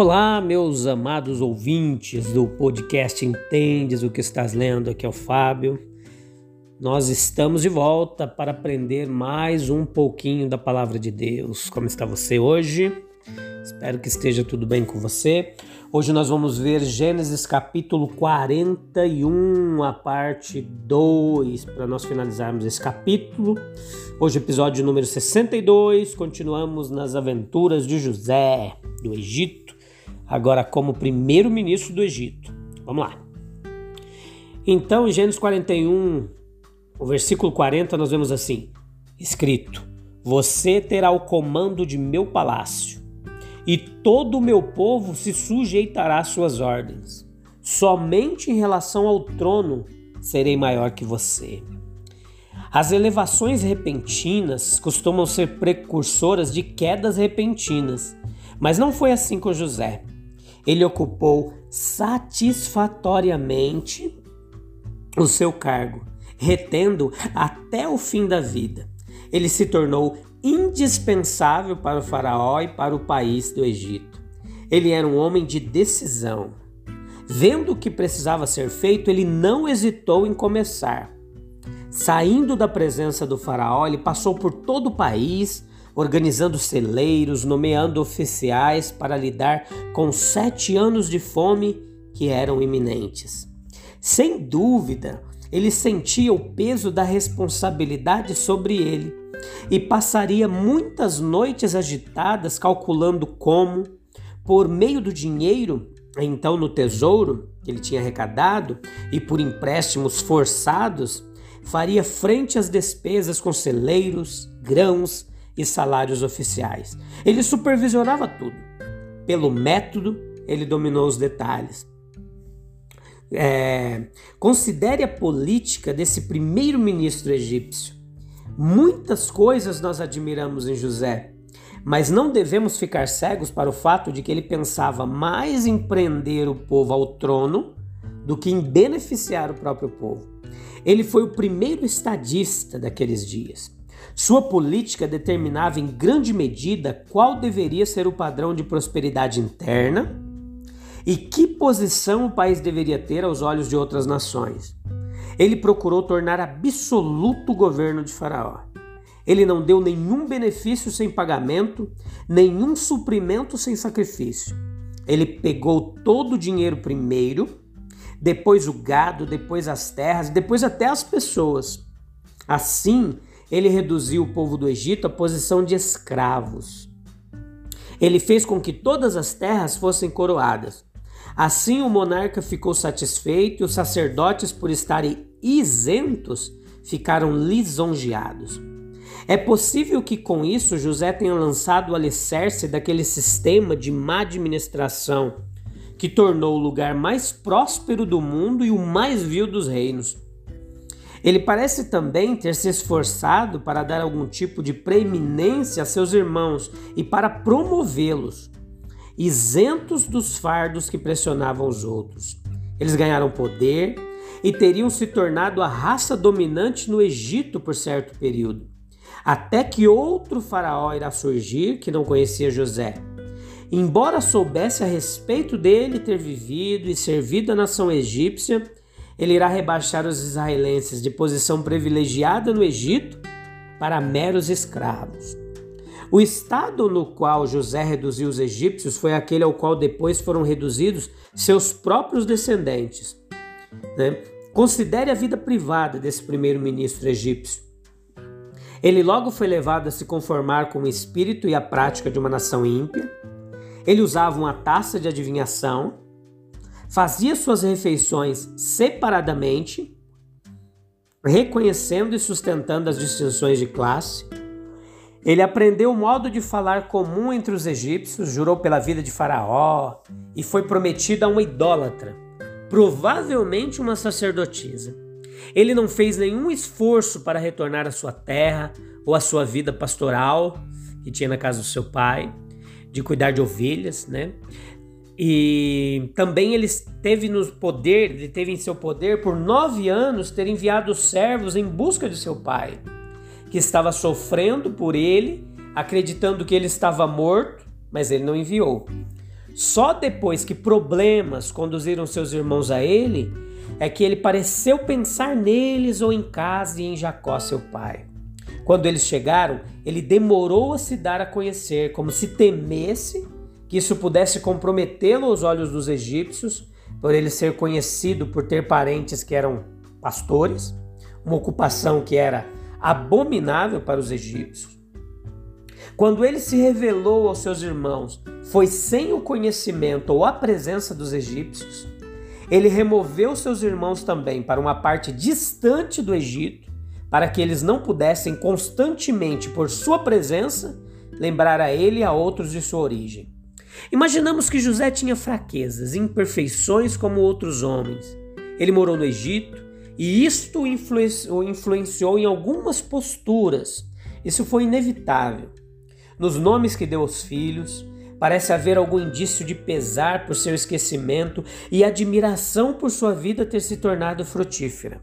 Olá, meus amados ouvintes do podcast Entendes o que estás lendo? Aqui é o Fábio. Nós estamos de volta para aprender mais um pouquinho da palavra de Deus. Como está você hoje? Espero que esteja tudo bem com você. Hoje nós vamos ver Gênesis capítulo 41, a parte 2, para nós finalizarmos esse capítulo. Hoje, episódio número 62, continuamos nas aventuras de José do Egito agora como primeiro-ministro do Egito. Vamos lá. Então, em Gênesis 41, o versículo 40, nós vemos assim: escrito: Você terá o comando de meu palácio, e todo o meu povo se sujeitará às suas ordens. Somente em relação ao trono serei maior que você. As elevações repentinas costumam ser precursoras de quedas repentinas, mas não foi assim com José ele ocupou satisfatoriamente o seu cargo, retendo até o fim da vida. Ele se tornou indispensável para o Faraó e para o país do Egito. Ele era um homem de decisão. Vendo o que precisava ser feito, ele não hesitou em começar. Saindo da presença do Faraó, ele passou por todo o país, organizando celeiros, nomeando oficiais para lidar com sete anos de fome que eram iminentes. Sem dúvida, ele sentia o peso da responsabilidade sobre ele e passaria muitas noites agitadas calculando como, por meio do dinheiro, então no tesouro que ele tinha arrecadado e por empréstimos forçados, faria frente às despesas com celeiros, grãos, e salários oficiais. Ele supervisionava tudo. Pelo método, ele dominou os detalhes. É, considere a política desse primeiro-ministro egípcio. Muitas coisas nós admiramos em José, mas não devemos ficar cegos para o fato de que ele pensava mais em prender o povo ao trono do que em beneficiar o próprio povo. Ele foi o primeiro estadista daqueles dias. Sua política determinava em grande medida qual deveria ser o padrão de prosperidade interna e que posição o país deveria ter aos olhos de outras nações. Ele procurou tornar absoluto o governo de Faraó. Ele não deu nenhum benefício sem pagamento, nenhum suprimento sem sacrifício. Ele pegou todo o dinheiro primeiro, depois o gado, depois as terras, depois até as pessoas. Assim, ele reduziu o povo do Egito à posição de escravos. Ele fez com que todas as terras fossem coroadas. Assim o monarca ficou satisfeito e os sacerdotes, por estarem isentos, ficaram lisonjeados. É possível que com isso José tenha lançado o alicerce daquele sistema de má administração que tornou o lugar mais próspero do mundo e o mais vil dos reinos. Ele parece também ter se esforçado para dar algum tipo de preeminência a seus irmãos e para promovê-los, isentos dos fardos que pressionavam os outros. Eles ganharam poder e teriam se tornado a raça dominante no Egito por certo período, até que outro faraó irá surgir que não conhecia José. Embora soubesse a respeito dele ter vivido e servido a nação egípcia, ele irá rebaixar os israelenses de posição privilegiada no Egito para meros escravos. O estado no qual José reduziu os egípcios foi aquele ao qual depois foram reduzidos seus próprios descendentes. Né? Considere a vida privada desse primeiro-ministro egípcio. Ele logo foi levado a se conformar com o espírito e a prática de uma nação ímpia. Ele usava uma taça de adivinhação fazia suas refeições separadamente reconhecendo e sustentando as distinções de classe. Ele aprendeu o modo de falar comum entre os egípcios, jurou pela vida de Faraó e foi prometido a uma idólatra, provavelmente uma sacerdotisa. Ele não fez nenhum esforço para retornar à sua terra ou à sua vida pastoral, que tinha na casa do seu pai, de cuidar de ovelhas, né? E também ele teve no poder, ele teve em seu poder por nove anos ter enviado servos em busca de seu pai, que estava sofrendo por ele, acreditando que ele estava morto, mas ele não enviou. Só depois que problemas conduziram seus irmãos a ele, é que ele pareceu pensar neles ou em casa e em Jacó, seu pai. Quando eles chegaram, ele demorou a se dar a conhecer, como se temesse que isso pudesse comprometê-lo aos olhos dos egípcios, por ele ser conhecido por ter parentes que eram pastores, uma ocupação que era abominável para os egípcios. Quando ele se revelou aos seus irmãos, foi sem o conhecimento ou a presença dos egípcios. Ele removeu seus irmãos também para uma parte distante do Egito, para que eles não pudessem constantemente, por sua presença, lembrar a ele e a outros de sua origem. Imaginamos que José tinha fraquezas, imperfeições como outros homens. Ele morou no Egito e isto o influenciou em algumas posturas. Isso foi inevitável. Nos nomes que deu aos filhos, parece haver algum indício de pesar por seu esquecimento e admiração por sua vida ter se tornado frutífera.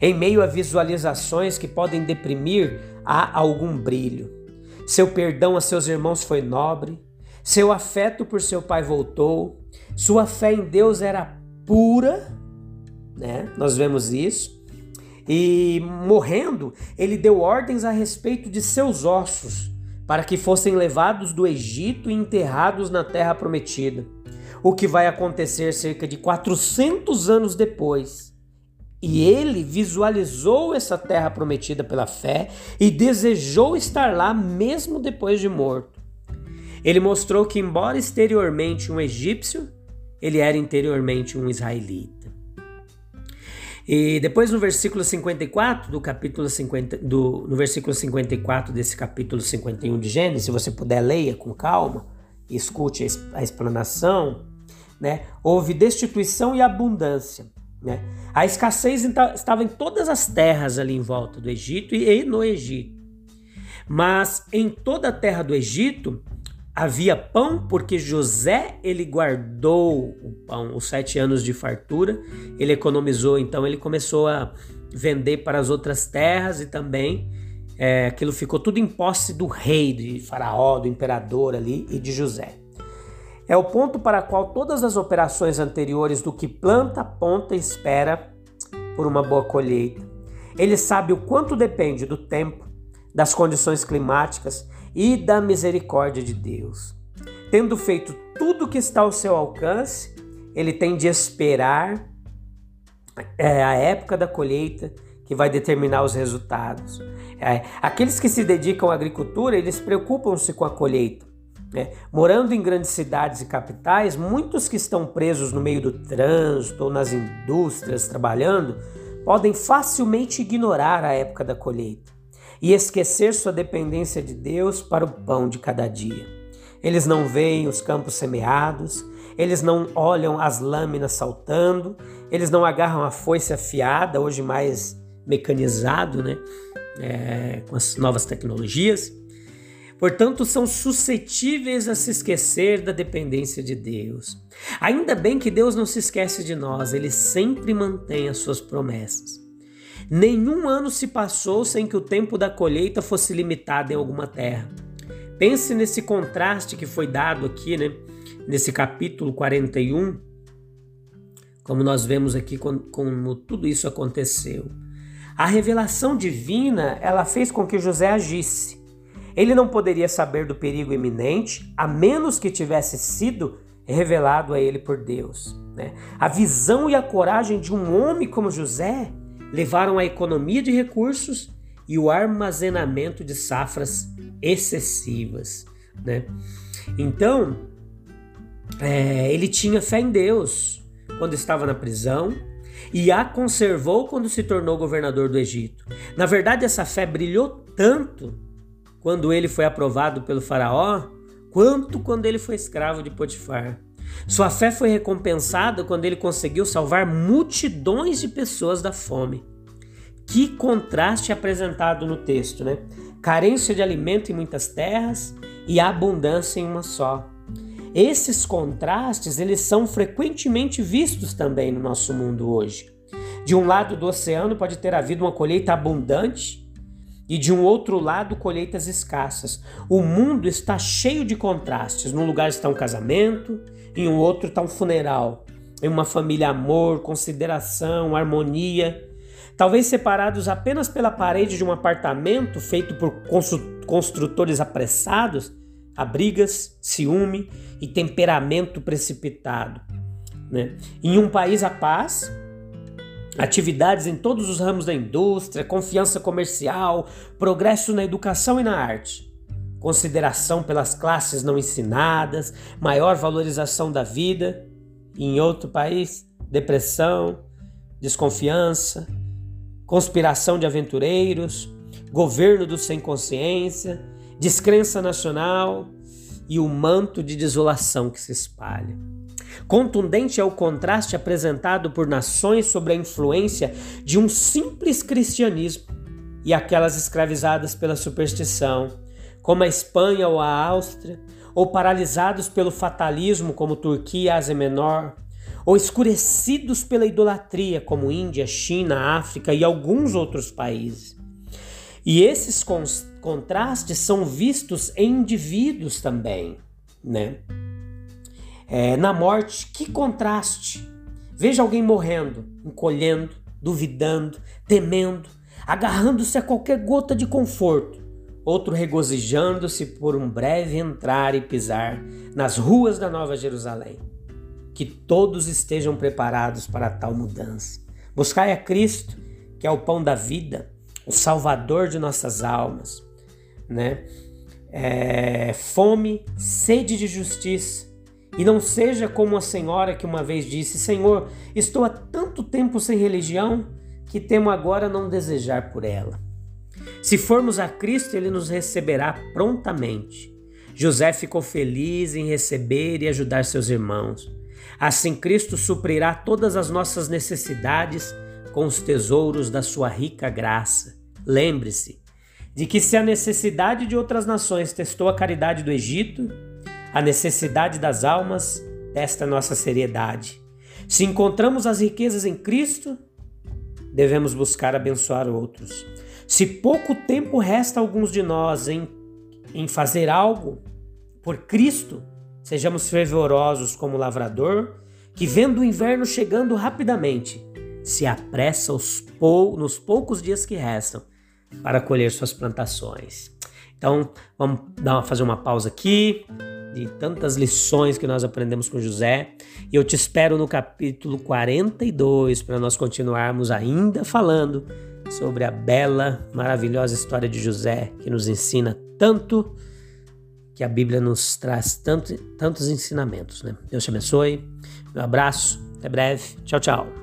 Em meio a visualizações que podem deprimir, há algum brilho. Seu perdão a seus irmãos foi nobre, seu afeto por seu pai voltou, sua fé em Deus era pura, né? Nós vemos isso. E morrendo, ele deu ordens a respeito de seus ossos, para que fossem levados do Egito e enterrados na terra prometida. O que vai acontecer cerca de 400 anos depois. E ele visualizou essa terra prometida pela fé e desejou estar lá mesmo depois de morto. Ele mostrou que, embora exteriormente um egípcio, ele era interiormente um israelita. E depois no versículo 54 do capítulo 50, do, no versículo 54 desse capítulo 51 de Gênesis, se você puder leia com calma e escute a explanação, né? Houve destituição e abundância, né? A escassez estava em todas as terras ali em volta do Egito e no Egito. Mas em toda a terra do Egito Havia pão porque José ele guardou o pão, os sete anos de fartura, ele economizou, então ele começou a vender para as outras terras e também é, aquilo ficou tudo em posse do rei, de Faraó, do imperador ali e de José. É o ponto para qual todas as operações anteriores do que planta, aponta e espera por uma boa colheita. Ele sabe o quanto depende do tempo, das condições climáticas e da misericórdia de Deus. Tendo feito tudo o que está ao seu alcance, ele tem de esperar é, a época da colheita que vai determinar os resultados. É, aqueles que se dedicam à agricultura, eles preocupam-se com a colheita. Né? Morando em grandes cidades e capitais, muitos que estão presos no meio do trânsito ou nas indústrias trabalhando podem facilmente ignorar a época da colheita e esquecer sua dependência de Deus para o pão de cada dia. Eles não veem os campos semeados, eles não olham as lâminas saltando, eles não agarram a foice afiada, hoje mais mecanizado, né? É, com as novas tecnologias. Portanto, são suscetíveis a se esquecer da dependência de Deus. Ainda bem que Deus não se esquece de nós, ele sempre mantém as suas promessas. Nenhum ano se passou sem que o tempo da colheita fosse limitado em alguma terra. Pense nesse contraste que foi dado aqui, né? Nesse capítulo 41, como nós vemos aqui como tudo isso aconteceu. A revelação divina, ela fez com que José agisse. Ele não poderia saber do perigo iminente, a menos que tivesse sido revelado a ele por Deus. Né? A visão e a coragem de um homem como José levaram à economia de recursos e o armazenamento de safras excessivas. Né? Então, é, ele tinha fé em Deus quando estava na prisão, e a conservou quando se tornou governador do Egito. Na verdade, essa fé brilhou tanto quando ele foi aprovado pelo Faraó, quanto quando ele foi escravo de Potifar. Sua fé foi recompensada quando ele conseguiu salvar multidões de pessoas da fome. Que contraste apresentado no texto, né? Carência de alimento em muitas terras e abundância em uma só. Esses contrastes, eles são frequentemente vistos também no nosso mundo hoje. De um lado do oceano pode ter havido uma colheita abundante e de um outro lado colheitas escassas. O mundo está cheio de contrastes. Num lugar está um casamento, em um outro está um funeral. Em uma família, amor, consideração, harmonia. Talvez separados apenas pela parede de um apartamento feito por construtores apressados, há brigas, ciúme e temperamento precipitado. Né? Em um país a paz, atividades em todos os ramos da indústria, confiança comercial, progresso na educação e na arte, consideração pelas classes não ensinadas, maior valorização da vida. E em outro país, depressão, desconfiança, conspiração de aventureiros, governo do sem consciência, descrença nacional e o manto de desolação que se espalha. Contundente é o contraste apresentado por nações sobre a influência de um simples cristianismo e aquelas escravizadas pela superstição, como a Espanha ou a Áustria, ou paralisados pelo fatalismo, como Turquia e Ásia Menor, ou escurecidos pela idolatria, como Índia, China, África e alguns outros países. E esses contrastes são vistos em indivíduos também, né? É, na morte, que contraste! Veja alguém morrendo, encolhendo, duvidando, temendo, agarrando-se a qualquer gota de conforto, outro regozijando-se por um breve entrar e pisar nas ruas da Nova Jerusalém. Que todos estejam preparados para tal mudança. Buscai a Cristo, que é o pão da vida, o Salvador de nossas almas, né? É, fome, sede de justiça. E não seja como a senhora que uma vez disse: Senhor, estou há tanto tempo sem religião que temo agora não desejar por ela. Se formos a Cristo, ele nos receberá prontamente. José ficou feliz em receber e ajudar seus irmãos. Assim, Cristo suprirá todas as nossas necessidades com os tesouros da sua rica graça. Lembre-se de que se a necessidade de outras nações testou a caridade do Egito, a necessidade das almas testa nossa seriedade. Se encontramos as riquezas em Cristo, devemos buscar abençoar outros. Se pouco tempo resta a alguns de nós em, em fazer algo por Cristo, sejamos fervorosos como lavrador, que vendo o inverno chegando rapidamente, se apressa pou, nos poucos dias que restam para colher suas plantações. Então, vamos uma, fazer uma pausa aqui de tantas lições que nós aprendemos com José. E eu te espero no capítulo 42 para nós continuarmos ainda falando sobre a bela, maravilhosa história de José que nos ensina tanto, que a Bíblia nos traz tanto, tantos ensinamentos. Né? Deus te abençoe. Um abraço, até breve. Tchau, tchau.